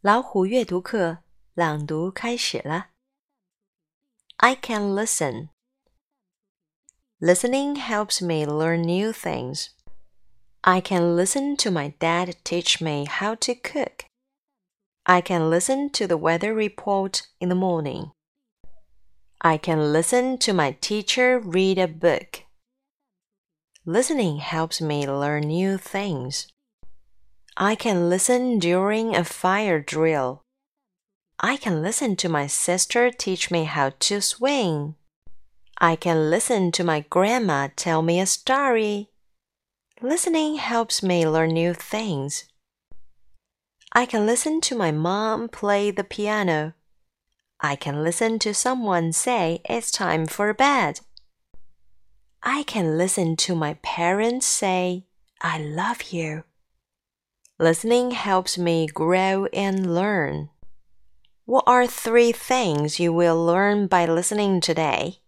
老虎阅读课朗读开始了。I can listen. Listening helps me learn new things. I can listen to my dad teach me how to cook. I can listen to the weather report in the morning. I can listen to my teacher read a book. Listening helps me learn new things. I can listen during a fire drill. I can listen to my sister teach me how to swing. I can listen to my grandma tell me a story. Listening helps me learn new things. I can listen to my mom play the piano. I can listen to someone say it's time for bed. I can listen to my parents say, I love you. Listening helps me grow and learn. What are three things you will learn by listening today?